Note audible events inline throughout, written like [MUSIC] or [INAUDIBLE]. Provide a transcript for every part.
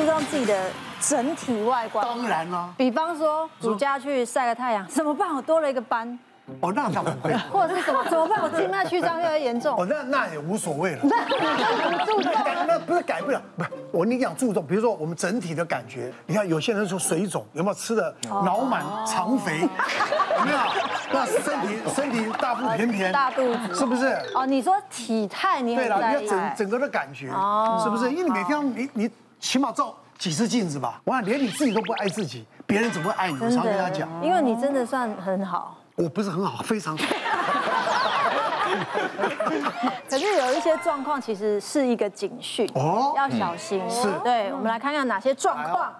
注重自己的整体外观？当然啦。比方说，暑假去晒个太阳，怎么办？我多了一个斑。哦，那倒不会。[LAUGHS] 或者是怎么？怎么办？我静脉曲张越来越严重。哦，那那也无所谓了。[LAUGHS] 那注重，那不是改不了，不是我你讲注重，比如说我们整体的感觉，你看有些人说水肿，有没有吃的脑满肠肥？[LAUGHS] 有没有？那身体身体大腹便便，大肚子，是不是？哦，你说体态，你对了，你要整整个的感觉，是不是？因为你每天你你起码照几次镜子吧？我想连你自己都不爱自己，别人怎么会爱你？我常跟他讲，因为你真的算很好。我不是很好，非常好。[LAUGHS] 可是有一些状况其实是一个警讯哦，要小心。是，对，我们来看看哪些状况。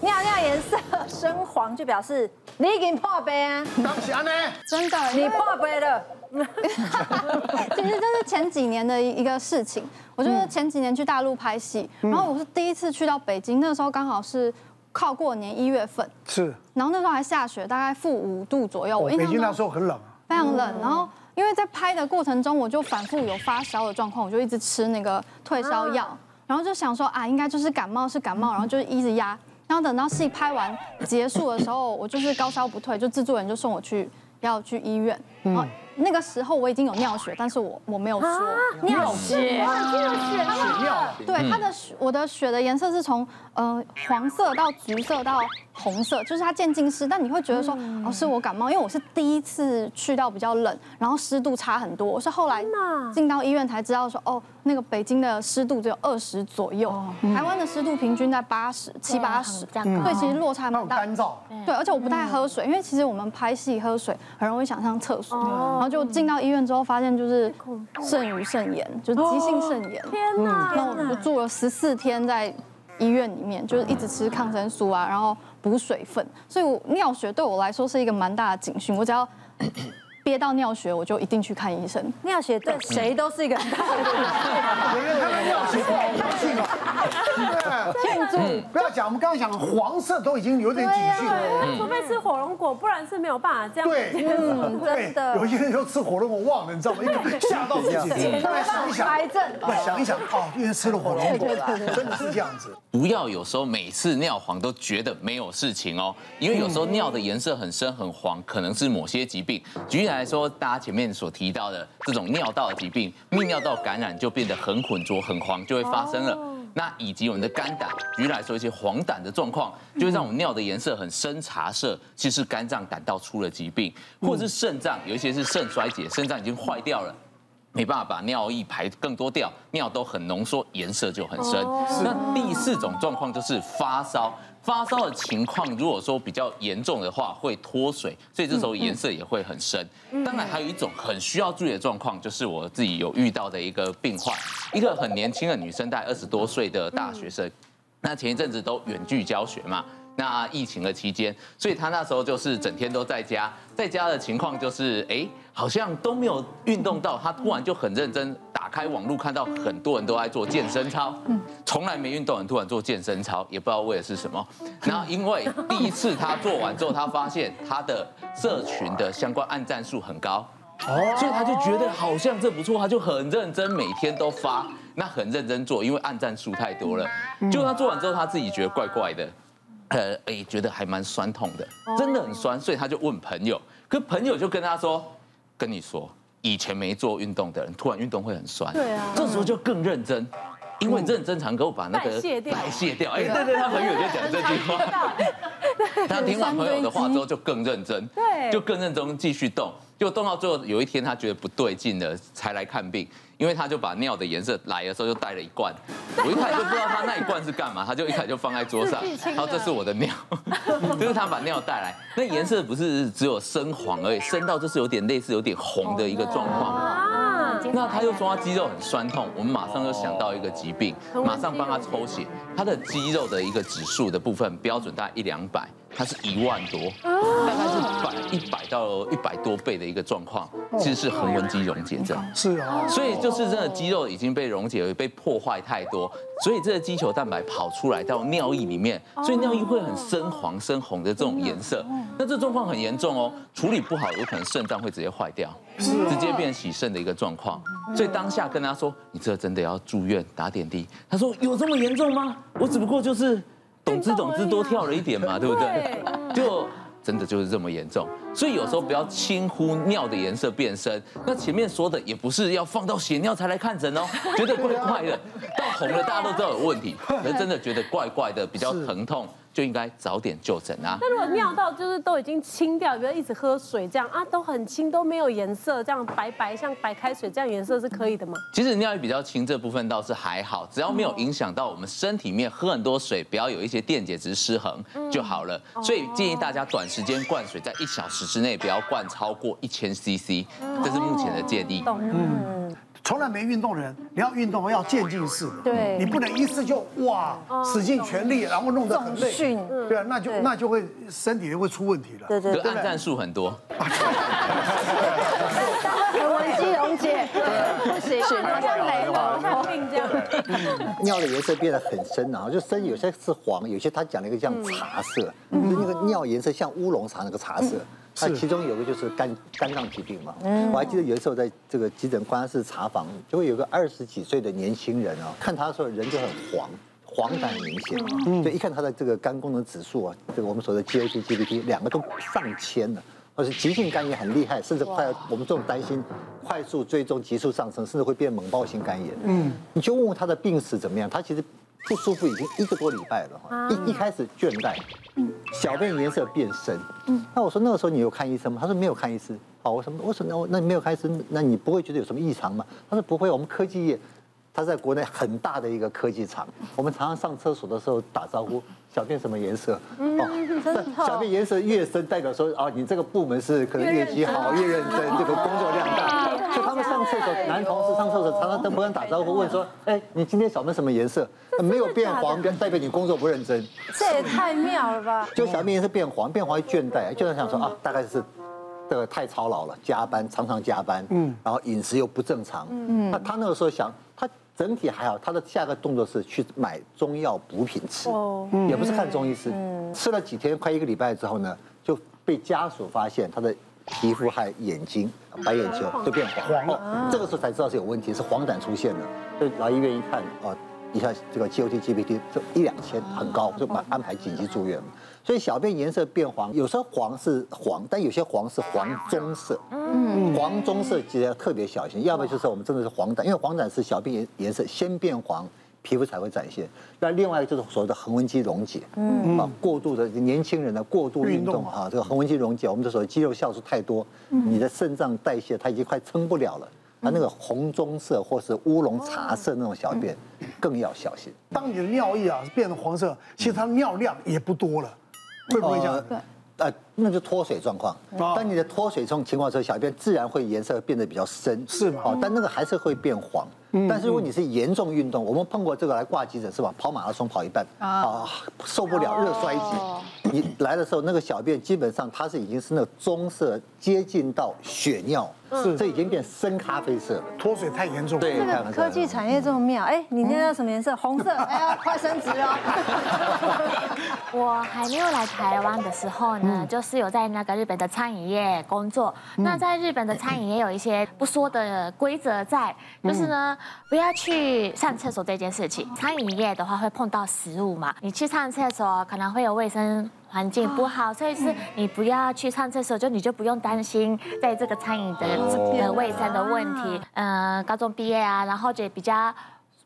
尿尿颜色深黄，就表示你已经破杯啊。当然呢，真的，你破杯了。其实这是前几年的一个事情。我就是前几年去大陆拍戏，然后我是第一次去到北京，那个时候刚好是。靠过年一月份是，然后那时候还下雪，大概负五度左右。我印象北京那时候很冷，啊非常冷。然后因为在拍的过程中，我就反复有发烧的状况，我就一直吃那个退烧药，然后就想说啊，应该就是感冒是感冒，然后就一直压。然后等到戏拍完结束的时候，我就是高烧不退，就制作人就送我去要去医院。嗯。那个时候我已经有尿血，但是我我没有说尿血，尿血尿。对，它的血，我的血的颜色是从呃黄色到橘色到红色，就是它渐进式。但你会觉得说哦，是我感冒，因为我是第一次去到比较冷，然后湿度差很多。我是后来进到医院才知道说哦，那个北京的湿度只有二十左右，台湾的湿度平均在八十七八十，这样，所以其实落差蛮大。干燥。对，而且我不太喝水，因为其实我们拍戏喝水很容易想上厕所。然后就进到医院之后，发现就是肾盂肾炎，就是急性肾炎。天哪！那我们就住了十四天在医院里面，就是一直吃抗生素啊，然后补水分。所以我尿血对我来说是一个蛮大的警讯。我只要憋到尿血，我就一定去看医生。尿血对谁都是一个很大的警讯。尿血不好庆啊！庆祝！不要讲，我们刚刚讲黄色都已经有点警讯了。除非吃火龙果，不然是没有办法这样。对，真的。有些人说吃火龙果忘了，你知道吗？因为 [LAUGHS] 吓到自己。来想一想，[LAUGHS] 癌症。来想一想，哦，因为吃了火龙果，真的是这样子。不要有时候每次尿黄都觉得没有事情哦，因为有时候尿的颜色很深很黄，可能是某些疾病。举例来说，大家前面所提到的这种尿道的疾病，泌尿道感染就变得很浑浊、很黄，就会发生了。那以及我们的肝胆，举例来说，一些黄疸的状况，就会让我们尿的颜色很深茶色，其实肝脏胆道出了疾病，或者是肾脏有一些是肾衰竭，肾脏已经坏掉了。没办法把尿液排更多掉，尿都很浓缩，颜色就很深。那第四种状况就是发烧，发烧的情况如果说比较严重的话，会脱水，所以这时候颜色也会很深。当然还有一种很需要注意的状况，就是我自己有遇到的一个病患，一个很年轻的女生，大概二十多岁的大学生，那前一阵子都远距教学嘛。那疫情的期间，所以他那时候就是整天都在家，在家的情况就是，哎，好像都没有运动到。他突然就很认真打开网络，看到很多人都在做健身操，从来没运动，很突然做健身操，也不知道为的是什么。然后因为第一次他做完之后，他发现他的社群的相关按赞数很高，所以他就觉得好像这不错，他就很认真，每天都发，那很认真做，因为按赞数太多了。就他做完之后，他自己觉得怪怪的。呃，哎，觉得还蛮酸痛的，真的很酸，所以他就问朋友，可朋友就跟他说，跟你说，以前没做运动的人，突然运动会很酸，对啊，这时候就更认真，因为认真才能够把那个代谢掉，代谢掉，哎，对对，他朋友就讲这句话，[LAUGHS] 他听完朋友的话之后就更认真，对，就更认真继续动，就动到最后有一天他觉得不对劲了，才来看病。因为他就把尿的颜色来的时候就带了一罐，我一开始就不知道他那一罐是干嘛，他就一开始就放在桌上，然后这是我的尿，[LAUGHS] 就是他把尿带来，那颜色不是只有深黄而已，深到就是有点类似有点红的一个状况。那他又说他肌肉很酸痛，我们马上就想到一个疾病，马上帮他抽血，他的肌肉的一个指数的部分标准大概一两百，它是一万多，大概是百一百到一百多倍的一个状况，其实是横纹肌溶解症。是啊，所以就是真的肌肉已经被溶解了，被破坏太多，所以这个肌球蛋白跑出来到尿液里面，所以尿液会很深黄、深红的这种颜色。那这状况很严重哦，处理不好有可能肾脏会直接坏掉，直接变洗肾的一个状况。所以当下跟他说，你这真的要住院打点滴。他说有这么严重吗？我只不过就是。懂之懂之，多跳了一点嘛，对不对？[LAUGHS] 就真的就是这么严重，所以有时候不要轻忽尿的颜色变深。那前面说的也不是要放到血尿才来看诊哦，觉得怪怪的，到红了大家都知道有问题，可是真的觉得怪怪的，比较疼痛。就应该早点就诊啊。那如果尿道就是都已经清掉，比如一直喝水这样啊，都很清，都没有颜色，这样白白像白开水这样颜色是可以的吗？其实尿液比较清这部分倒是还好，只要没有影响到我们身体面，喝很多水，不要有一些电解质失衡就好了。所以建议大家短时间灌水，在一小时之内不要灌超过一千 CC，这是目前的建议。嗯。从来没运动的人，你要运动要渐进式的，对，你不能一次就哇使尽全力，然后弄得很累，对啊，那就那就会身体就会出问题了。对对，按战术很多。横纹肌溶解，不行，好像雷了，像病这样。尿的颜色变得很深，然后就深，有些是黄，有些他讲了一个像茶色，就是那个尿颜色像乌龙茶那个茶色。它其中有个就是肝肝脏疾病嘛，我还记得有一次我在这个急诊观察室查房，就会有个二十几岁的年轻人啊，看他的时候人就很黄，黄疸很明显，就一看他的这个肝功能指数啊，这个我们说的 GAT、GPT 两个都上千了，而且急性肝炎很厉害，甚至快要我们这种担心快速追踪急速上升，甚至会变猛暴性肝炎。嗯，你就问问他的病史怎么样，他其实。不舒服已经一个多礼拜了哈，一一开始倦怠，嗯小便颜色变深，嗯那我说那个时候你有看医生吗？他说没有看医生。好，我说我说那那你没有看医生，那你不会觉得有什么异常吗？他说不会，我们科技业，他在国内很大的一个科技厂，我们常常上厕所的时候打招呼，小便什么颜色？哦，小便颜色越深，代表说哦，你这个部门是可能业绩好，越认真，这个工作量大。上厕所，男同事上厕所常常跟别人打招呼，问说：“哎，你今天小便什么颜色？没有变黄，代表你工作不认真。”这也太妙了吧！就小便颜色变黄，变黄会倦怠，就在想说啊，大概是这个太操劳了，加班常常加班，嗯，然后饮食又不正常，嗯，那他那个时候想，他整体还好，他的下个动作是去买中药补品吃，哦，也不是看中医师，吃了几天，快一个礼拜之后呢，就被家属发现他的。皮肤还眼睛、白眼球都变黄哦，这个时候才知道是有问题，是黄疸出现了。所以来医院一看，哦，一下这个 GOT、GPT 这一两千很高，就把安排紧急住院。所以小便颜色变黄，有时候黄是黄，但有些黄是黄棕色。嗯，黄棕色其实要特别小心，要不然就是我们真的是黄疸，因为黄疸是小便颜颜色先变黄。皮肤才会展现。那另外就是所谓的横纹肌溶解，嗯，啊，过度的年轻人的过度运动哈，这个横纹肌溶解，我们就说肌肉酵素太多，你的肾脏代谢它已经快撑不了了，它那个红棕色或是乌龙茶色那种小便更要小心。当你的尿液啊变成黄色，其实它尿量也不多了，会不会这样？对。呃，那就脱水状况。当你的脱水状情况之后，小便自然会颜色变得比较深，是吗？哦，但那个还是会变黄。但是如果你是严重运动，我们碰过这个来挂急诊是吧？跑马拉松跑一半啊，受不了热衰竭，你来的时候那个小便基本上它是已经是那个棕色，接近到血尿。是，这已经变深咖啡色了，脱水太严重。对，这个科技产业这么妙，哎，你那叫什么颜色？红色，哎呀，[LAUGHS] 快升职了。[LAUGHS] 我还没有来台湾的时候呢，就是有在那个日本的餐饮业工作。那在日本的餐饮业有一些不说的规则在，就是呢，不要去上厕所这件事情。餐饮业的话会碰到食物嘛，你去上厕所可能会有卫生。环境不好，所以是你不要去上厕所，就你就不用担心在这个餐饮的的卫生的问题。嗯，高中毕业啊，然后就比较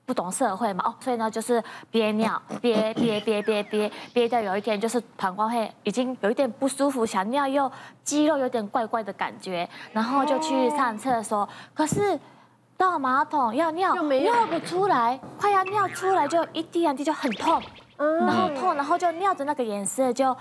不懂社会嘛，哦，所以呢就是憋尿，[COUGHS] 憋憋憋憋憋憋到有一天就是膀胱会已经有一点不舒服，想尿又肌肉有点怪怪的感觉，然后就去上厕所，可是到马桶要尿尿不出来，快要尿出来就一滴两滴就很痛。然后痛，然后就尿的那个颜色就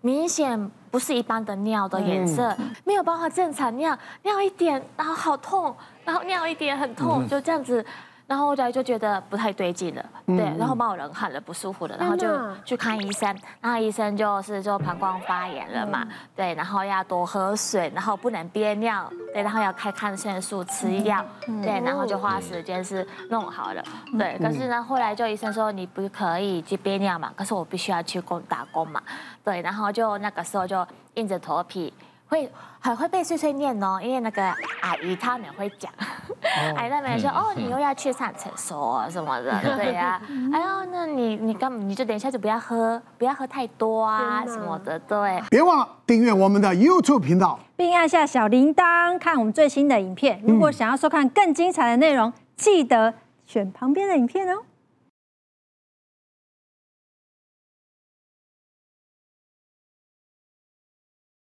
明显不是一般的尿的颜色，没有办法正常尿，尿一点然后好痛，然后尿一点很痛，就这样子。然后后来就觉得不太对劲了，对，然后把我冷汗了，不舒服了，然后就去看医生，然后医生就是就膀胱发炎了嘛，对，然后要多喝水，然后不能憋尿，对，然后要开抗生素吃药，对，然后就花时间是弄好了，对，可是呢，后来就医生说你不可以去憋尿嘛，可是我必须要去工打工嘛，对，然后就那个时候就硬着头皮。会很会被碎碎念哦，因为那个阿姨他们会讲，[LAUGHS] 阿姨他们说哦，你又要去上厕所什么的，对呀，[LAUGHS] 哎呦，那你你干你就等一下就不要喝，不要喝太多啊什么的，对。别忘了订阅我们的 YouTube 频道，并按下小铃铛看我们最新的影片。如果想要收看更精彩的内容，记得选旁边的影片哦。